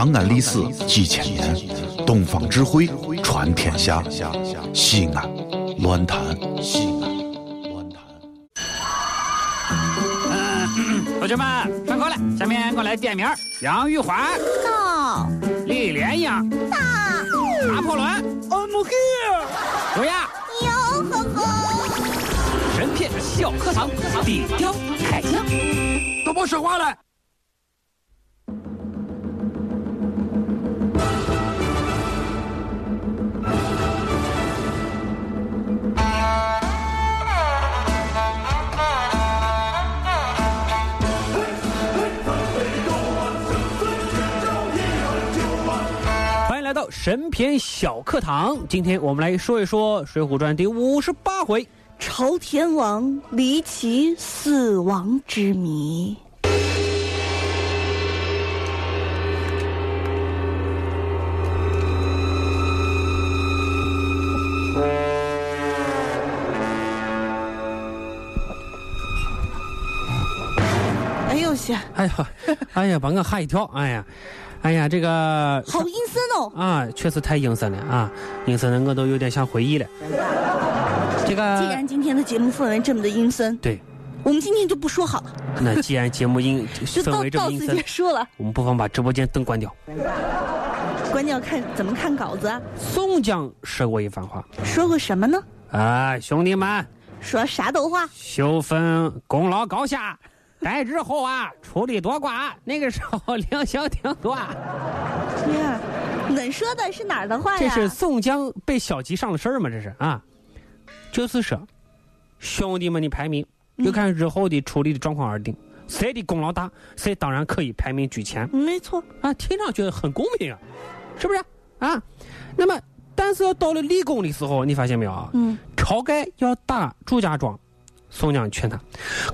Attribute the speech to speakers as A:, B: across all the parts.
A: 长安历史几千年，东方智慧传天下。西安，乱谈西安，乱谈。
B: 同学们上课了，下面我来点名：杨玉环、
C: 到
B: 李莲英、
C: 到
B: 拿破仑、I'm here、卓雅。
C: 哟呵呵，
B: 神片小课堂，低调开讲。都别说话了。来到神篇小课堂。今天我们来说一说《水浒传》第五十八回。
C: 朝天王离奇死亡之谜。哎呦谢，
B: 哎呀，哎呀，把我吓一跳！哎呀，哎呀，这个
C: 好阴森哦！
B: 啊，确实太阴森了啊，阴森的我都有点想回忆了。这个既
C: 然今天的节目氛围这么的阴森，
B: 对，
C: 我们今天就不说好了，
B: 那既然节目阴
C: 就
B: 氛
C: 到
B: 围这么阴森
C: 到此结，束了。
B: 我们不妨把直播间灯关掉。
C: 关掉看怎么看稿子啊，
B: 宋江说过一番话
C: 说过什么呢？
B: 啊，兄弟们，
C: 说啥都话。
B: 秀分功劳高下，待之后啊，处理多寡，那个时候两小挺多。
C: 呀，恁说的是哪儿的话呀？
B: 这是宋江被小吉上了身儿吗？这是啊，就是说，兄弟们的排名就看日后的处理的状况而定，谁的功劳大，谁当然可以排名居前
C: 没错，
B: 啊，听上去很公平啊，是不是啊？那么，但是要到了立功的时候，你发现没有啊？
C: 嗯，
B: 晁盖要打祝家庄，宋江劝他，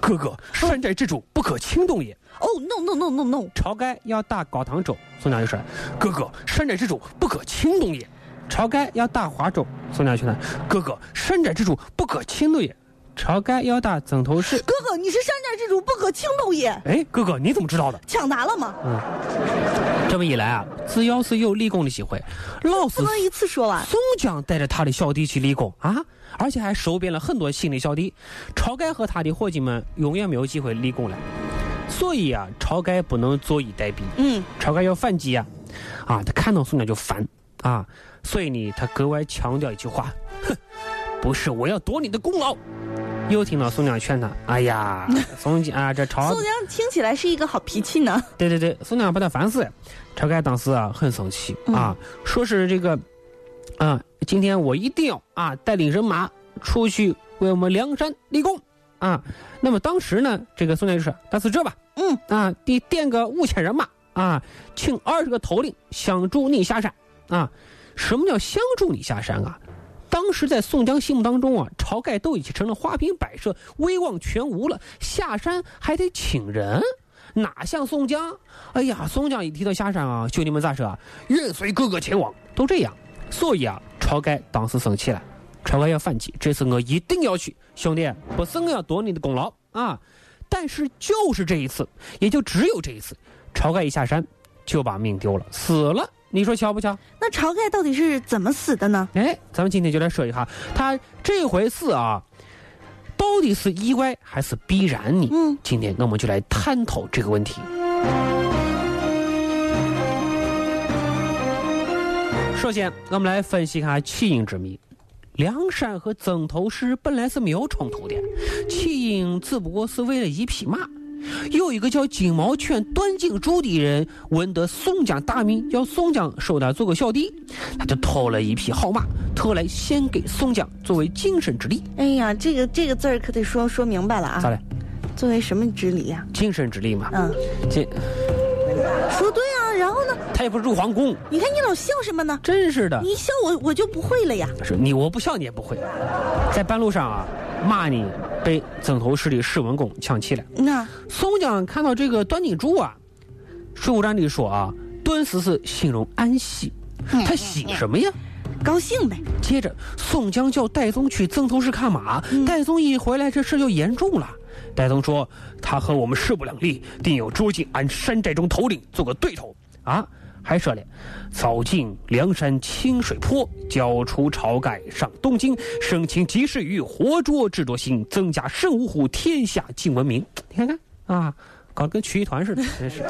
B: 哥哥，山寨之主不可轻动也。
C: 哦，no no no no no，
B: 晁盖要打高唐州，宋江就说：“哥哥，山寨之主不可轻动也。”晁盖要打华州，宋江劝他：“哥哥，山寨之主不可轻动也。”晁盖要打曾头市，
C: 哥哥，你是山寨之主，不可轻动也。
B: 哎，哥哥你怎么知道的？
C: 抢答了吗？
B: 这么一来啊，只要是有立功的机会，老是
C: 不能一次说完。
B: 宋江带着他的小弟去立功啊，而且还收编了很多新的小弟。晁盖和他的伙计们永远没有机会立功了，所以啊，晁盖不能坐以待毙。
C: 嗯，
B: 晁盖要反击啊、啊，他看到宋江就烦啊，所以呢，他格外强调一句话：哼，不是我要夺你的功劳。又听到宋江劝他：“哎呀，宋江啊，这晁
C: 宋江听起来是一个好脾气呢。
B: 对对对，宋江把他烦死了。晁盖当时啊很生气啊，说是这个啊，今天我一定要啊带领人马出去为我们梁山立功啊。那么当时呢，这个宋江就说：“那是这吧，
C: 嗯
B: 啊，你点个五千人马啊，请二十个头领相助你下山啊。什么叫相助你下山啊？”当时在宋江心目当中啊，晁盖都已经成了花瓶摆设、威望全无了，下山还得请人，哪像宋江？哎呀，宋江一提到下山啊，兄弟们咋说啊？愿随哥哥前往，都这样。所以啊，晁盖当时生气了，晁盖要反击，这次我一定要去，兄弟，不是我要夺你的功劳啊！但是就是这一次，也就只有这一次，晁盖一下山就把命丢了，死了。你说巧不巧？
C: 那晁盖到底是怎么死的呢？
B: 哎，咱们今天就来说一下，他这回死啊，到底是意外还是必然呢？
C: 嗯，
B: 今天我们就来探讨这个问题。首先，我们来分析一下起因之谜。梁山和曾头市本来是没有冲突的，起因只不过是为了一匹马。有一个叫金毛犬段景柱的人，闻得宋江大名，要宋江收他做个小弟，他就偷了一匹好马，特来献给宋江作为精神之礼。
C: 哎呀，这个这个字儿可得说说明白了啊。
B: 咋了？
C: 作为什么之礼呀、
B: 精神之礼嘛。
C: 嗯，
B: 这
C: 说对啊。然后呢？
B: 他也不是入皇宫，
C: 你看你老笑什么呢？
B: 真是的。
C: 你一笑我我就不会了呀。
B: 是你我不笑你也不会。在半路上啊，马呢被曾头市的史文恭抢去了。
C: 那
B: 宋江看到这个段景柱啊，《水浒传》里说啊，顿时是心中暗喜。他喜什么呀？
C: 高兴呗。
B: 接着，宋江叫戴宗去曾头市看马。戴宗一回来，这事就严重了。戴宗说：“他和我们势不两立，定有捉进俺山寨中头领做个对头啊！”还说了，扫尽梁山清水坡，交出晁盖上东京，生擒及时雨，活捉智多星，增加胜五虎，天下尽闻名。你看看啊，搞得跟曲艺团似的，真是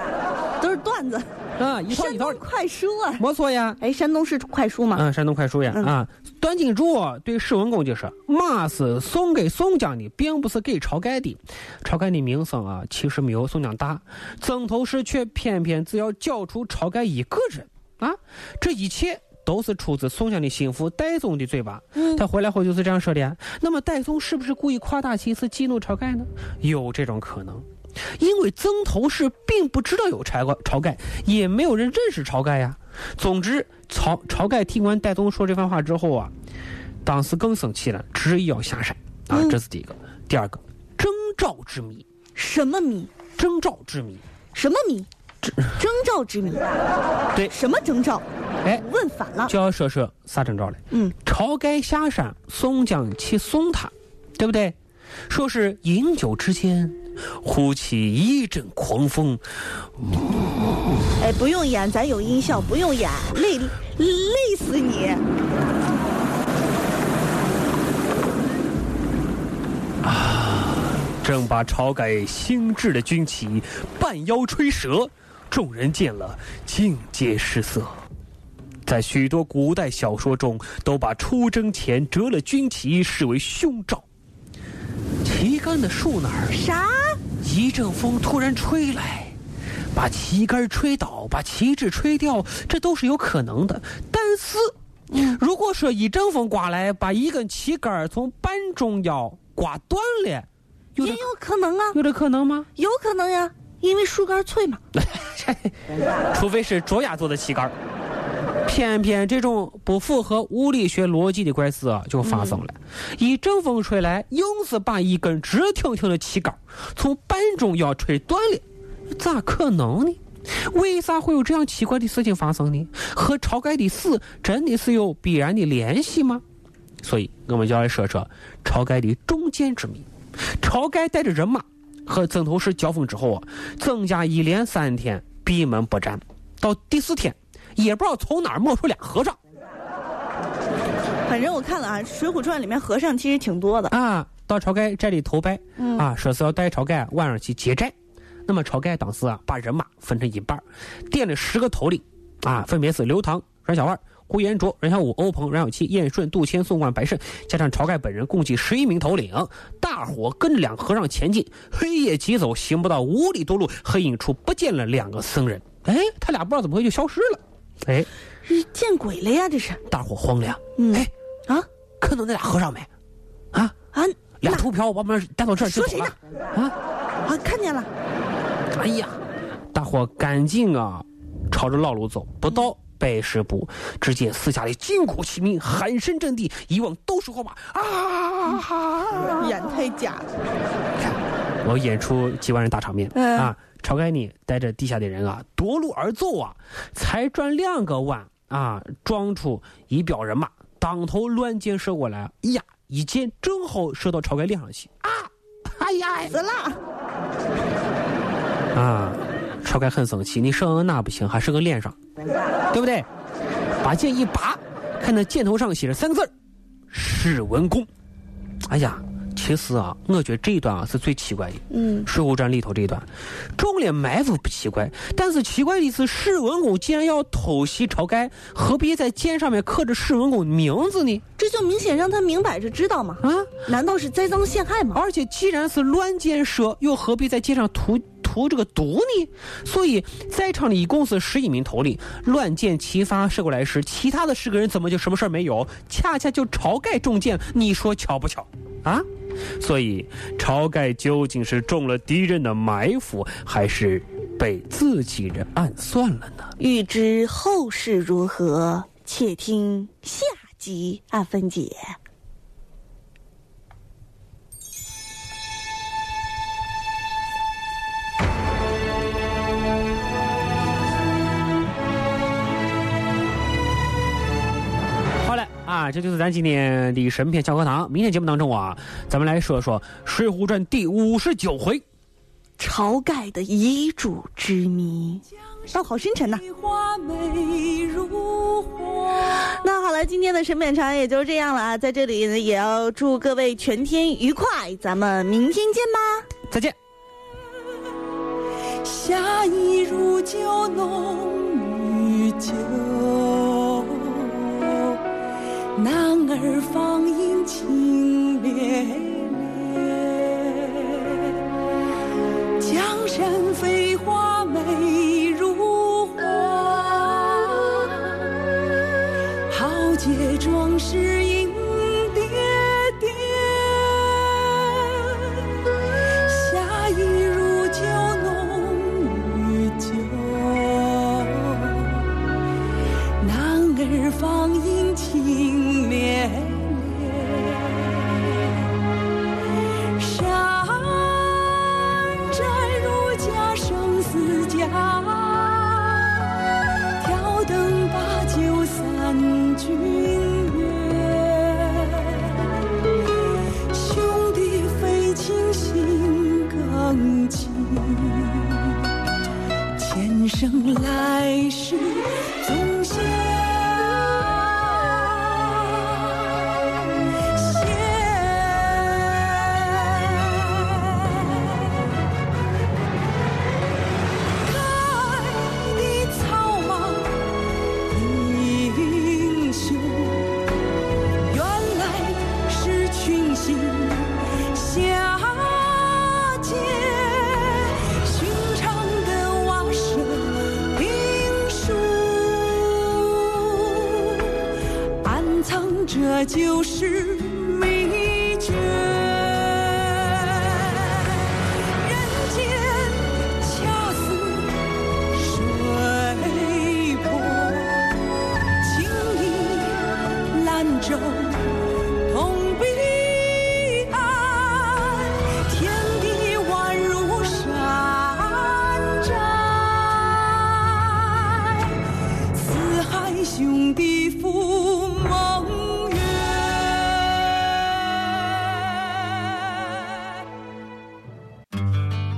C: 都是段子，
B: 啊，一套一套
C: 山东，快书啊！
B: 没错呀。
C: 哎，山东是快书吗？
B: 嗯，山东快书呀，
C: 嗯
B: 啊，段景柱对史文恭就说：“马是送给宋江的，并不是给晁盖的。晁盖的名声啊，其实没有宋江大，曾头市却偏偏只要交出晁盖一个人啊！这一切都是出自宋江的心腹戴宗的嘴巴。
C: 嗯
B: 他回来后就是这样说的呀。那么戴宗是不是故意夸大其词激怒晁盖呢？有这种可能。”因为曾头市并不知道有晁盖，晁盖也没有人认识晁盖呀。总之，晁晁盖听完戴宗说这番话之后啊，当时更生气了，执意要下山啊，
C: 嗯
B: 这是第一个。第二个，征兆之谜，
C: 什么谜？
B: 征兆之谜，
C: 什么谜？征兆之谜。
B: 对
C: 什么征兆？
B: 哎，
C: 问反了。
B: 就要说说啥征兆嘞？
C: 嗯，
B: 晁盖下山，宋江去送他，对不对？说是饮酒之间，忽起一阵狂风，
C: 哎，不用演，咱有音效，不用演，累累死你！
B: 啊正把晁盖新制的军旗半腰吹折，众人见了尽皆失色。在许多古代小说中，都把出征前折了军旗视为凶兆。旗杆的树哪儿，
C: 啥？
B: 一阵风突然吹来，把旗杆吹倒，把旗帜吹掉，这都是有可能的。但是，如果说一阵风刮来，把一根旗杆从半中腰刮断了，有
C: 也有可能啊，
B: 有这可能吗？
C: 有可能呀，因为树干脆嘛。
B: 除非是卓雅做的旗杆儿偏偏这种不符合物理学逻辑的怪事啊，就发生了。一阵风吹来，硬是把一根直挺挺的旗杆从半中腰吹断了，咋可能呢？为啥会有这样奇怪的事情发生呢？和晁盖的死真的是有必然的联系吗？所以，我们就来说说晁盖的中箭之谜。晁盖带着人马和曾头市交锋之后啊，曾家一连三天闭门不战，到第四天也不知道从哪儿冒出俩和尚
C: 反正我看了啊，《水浒传》里面和尚其实挺多的。
B: 啊，到晁盖寨里投拜，
C: 嗯
B: 啊，说是要带晁盖晚上去劫寨。那么晁盖当时啊，把人马分成一半儿，点了十个头领，啊，分别是刘唐、阮小二、呼延灼、阮小五、欧鹏、阮小七、燕顺、杜迁、宋万、白胜，加上晁盖本人，共计十一名头领。大伙跟着两和尚前进，黑夜疾走，行不到五里多路，黑影处不见了两个僧人。哎，他俩不知道怎么会就消失了。哎，
C: 是见鬼了呀！这是
B: 大伙慌了呀。
C: 嗯
B: 哎，
C: 啊
B: 看到那俩和尚没？啊，
C: 啊
B: 俩秃瓢把我们带到这儿就
C: 说谁呢。
B: 啊，
C: 啊！看见了，
B: 哎呀，大伙赶紧啊，朝着老路走，不到百十步，只见四下里金鼓齐鸣，喊声震地，一望都是火把啊！
C: 演太假了。
B: 我演出几万人大场面、
C: 嗯
B: 啊！晁盖呢带着地下的人啊夺路而走啊，才转两个弯啊，撞出一彪人马，当头乱箭射过来，哎呀，一箭正好射到晁盖脸上去啊！哎呀，
C: 死了！
B: 啊，晁盖很生气，你射俺哪不行，还射个脸上，对不对？把剑一拔，看那箭头上写着三个字儿史文恭。哎呀，其实啊，我觉得这一段啊是最奇怪的。
C: 嗯，《
B: 水浒传》里头这一段，中了埋伏不奇怪，但是奇怪的是史文恭既然要偷袭晁盖，何必在剑上面刻着史文恭的名字呢？
C: 这就明显让他明摆着知道嘛。
B: 啊！
C: 难道是栽赃陷害吗？
B: 而且既然是乱箭射，又何必在箭上涂涂这个毒呢？所以在场的一共是十一名头领，乱箭齐发射过来时，其他的十个人怎么就什么事儿没有？恰恰就晁盖中箭，你说巧不巧？啊？所以晁盖究竟是中了敌人的埋伏，还是被自己人暗算了呢？
C: 欲知后事如何，且听下集按分解。
B: 啊，这就是咱今天的神片小课堂。明天节目当中啊，咱们来说说《水浒传》第五十九回。
C: 晁盖的遗嘱之谜。道好深沉呐、那好了，今天的审美长也就这样了啊，在这里呢，也要祝各位全天愉快，咱们明天见吧。
B: 再见。
D: 夏意如酒，浓于酒。而放映情死这就是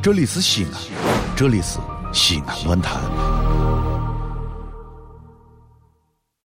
A: 这里是西安，这里是西安论坛。